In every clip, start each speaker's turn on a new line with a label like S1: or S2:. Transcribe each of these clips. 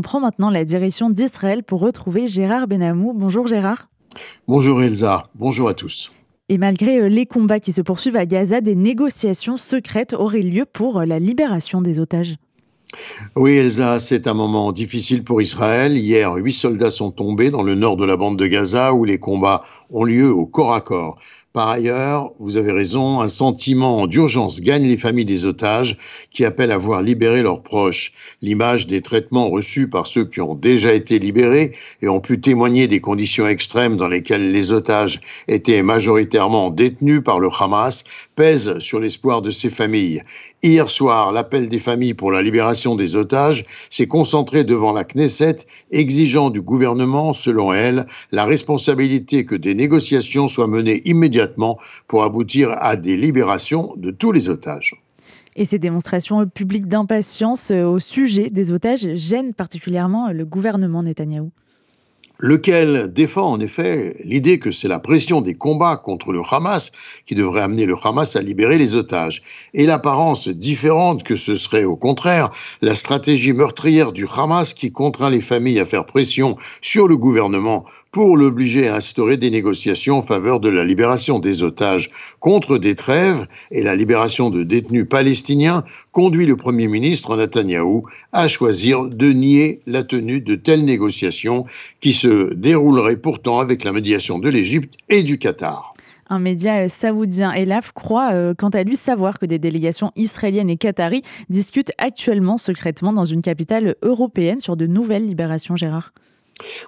S1: on prend maintenant la direction d'Israël pour retrouver Gérard Benamou. Bonjour Gérard.
S2: Bonjour Elsa, bonjour à tous.
S1: Et malgré euh, les combats qui se poursuivent à Gaza, des négociations secrètes auraient lieu pour euh, la libération des otages.
S2: Oui, Elsa, c'est un moment difficile pour Israël. Hier, huit soldats sont tombés dans le nord de la bande de Gaza où les combats ont lieu au corps à corps. Par ailleurs, vous avez raison, un sentiment d'urgence gagne les familles des otages qui appellent à voir libérer leurs proches. L'image des traitements reçus par ceux qui ont déjà été libérés et ont pu témoigner des conditions extrêmes dans lesquelles les otages étaient majoritairement détenus par le Hamas pèse sur l'espoir de ces familles. Hier soir, l'appel des familles pour la libération des otages s'est concentré devant la Knesset, exigeant du gouvernement, selon elle, la responsabilité que des négociations soient menées immédiatement pour aboutir à des libérations de tous les otages.
S1: Et ces démonstrations publiques d'impatience euh, au sujet des otages gênent particulièrement le gouvernement Netanyahou
S2: lequel défend en effet l'idée que c'est la pression des combats contre le Hamas qui devrait amener le Hamas à libérer les otages, et l'apparence différente que ce serait au contraire la stratégie meurtrière du Hamas qui contraint les familles à faire pression sur le gouvernement pour l'obliger à instaurer des négociations en faveur de la libération des otages contre des trêves. Et la libération de détenus palestiniens conduit le Premier ministre Netanyahou à choisir de nier la tenue de telles négociations qui se dérouleraient pourtant avec la médiation de l'Égypte et du Qatar.
S1: Un média euh, saoudien, Elaf, croit euh, quant à lui savoir que des délégations israéliennes et qataries discutent actuellement secrètement dans une capitale européenne sur de nouvelles libérations, Gérard.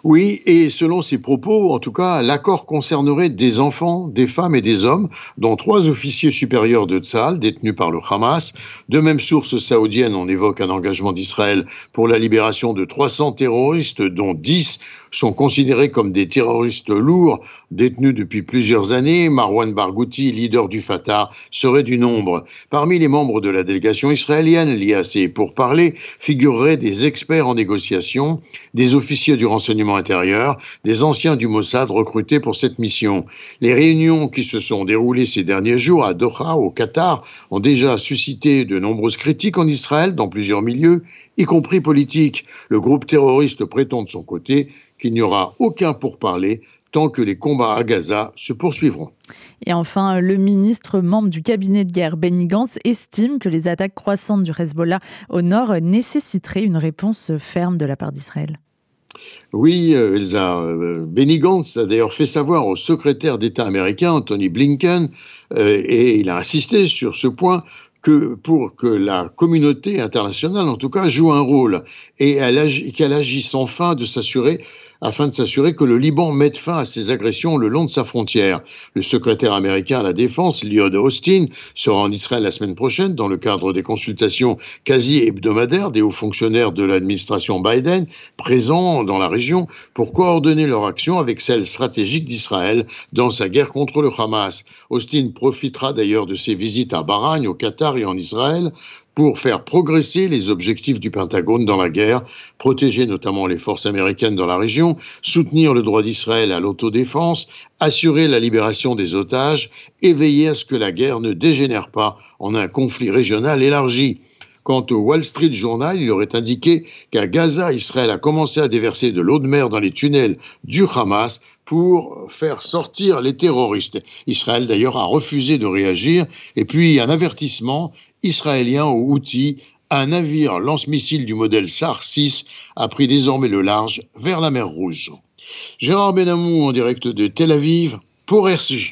S2: Oui, et selon ses propos, en tout cas, l'accord concernerait des enfants, des femmes et des hommes, dont trois officiers supérieurs de Tzal, détenus par le Hamas. De même source saoudienne, on évoque un engagement d'Israël pour la libération de 300 terroristes, dont 10 sont considérés comme des terroristes lourds, détenus depuis plusieurs années. Marwan Barghouti, leader du Fatah, serait du nombre. Parmi les membres de la délégation israélienne liée à ces pourparlers figureraient des experts en négociation, des officiers du renseignement intérieur, des anciens du Mossad recrutés pour cette mission. Les réunions qui se sont déroulées ces derniers jours à Doha, au Qatar, ont déjà suscité de nombreuses critiques en Israël dans plusieurs milieux, y compris politiques. Le groupe terroriste prétend de son côté qu'il n'y aura aucun pourparler tant que les combats à Gaza se poursuivront.
S1: Et enfin, le ministre membre du cabinet de guerre, Benny Gantz, estime que les attaques croissantes du Hezbollah au nord nécessiteraient une réponse ferme de la part d'Israël.
S2: Oui, euh, Elsa. Euh, Benny a d'ailleurs fait savoir au secrétaire d'État américain, Anthony Blinken, euh, et il a insisté sur ce point, que pour que la communauté internationale, en tout cas, joue un rôle et qu'elle agisse enfin de s'assurer afin de s'assurer que le Liban mette fin à ces agressions le long de sa frontière. Le secrétaire américain à la Défense, Lloyd Austin, sera en Israël la semaine prochaine dans le cadre des consultations quasi hebdomadaires des hauts fonctionnaires de l'administration Biden présents dans la région pour coordonner leur action avec celle stratégique d'Israël dans sa guerre contre le Hamas. Austin profitera d'ailleurs de ses visites à Bahreïn, au Qatar et en Israël pour faire progresser les objectifs du Pentagone dans la guerre, protéger notamment les forces américaines dans la région, soutenir le droit d'Israël à l'autodéfense, assurer la libération des otages et veiller à ce que la guerre ne dégénère pas en un conflit régional élargi. Quant au Wall Street Journal, il aurait indiqué qu'à Gaza, Israël a commencé à déverser de l'eau de mer dans les tunnels du Hamas pour faire sortir les terroristes. Israël d'ailleurs a refusé de réagir. Et puis un avertissement israélien au Houthi, un navire lance-missile du modèle SAR 6 a pris désormais le large vers la mer Rouge. Gérard Benamou en direct de Tel Aviv pour RCJ.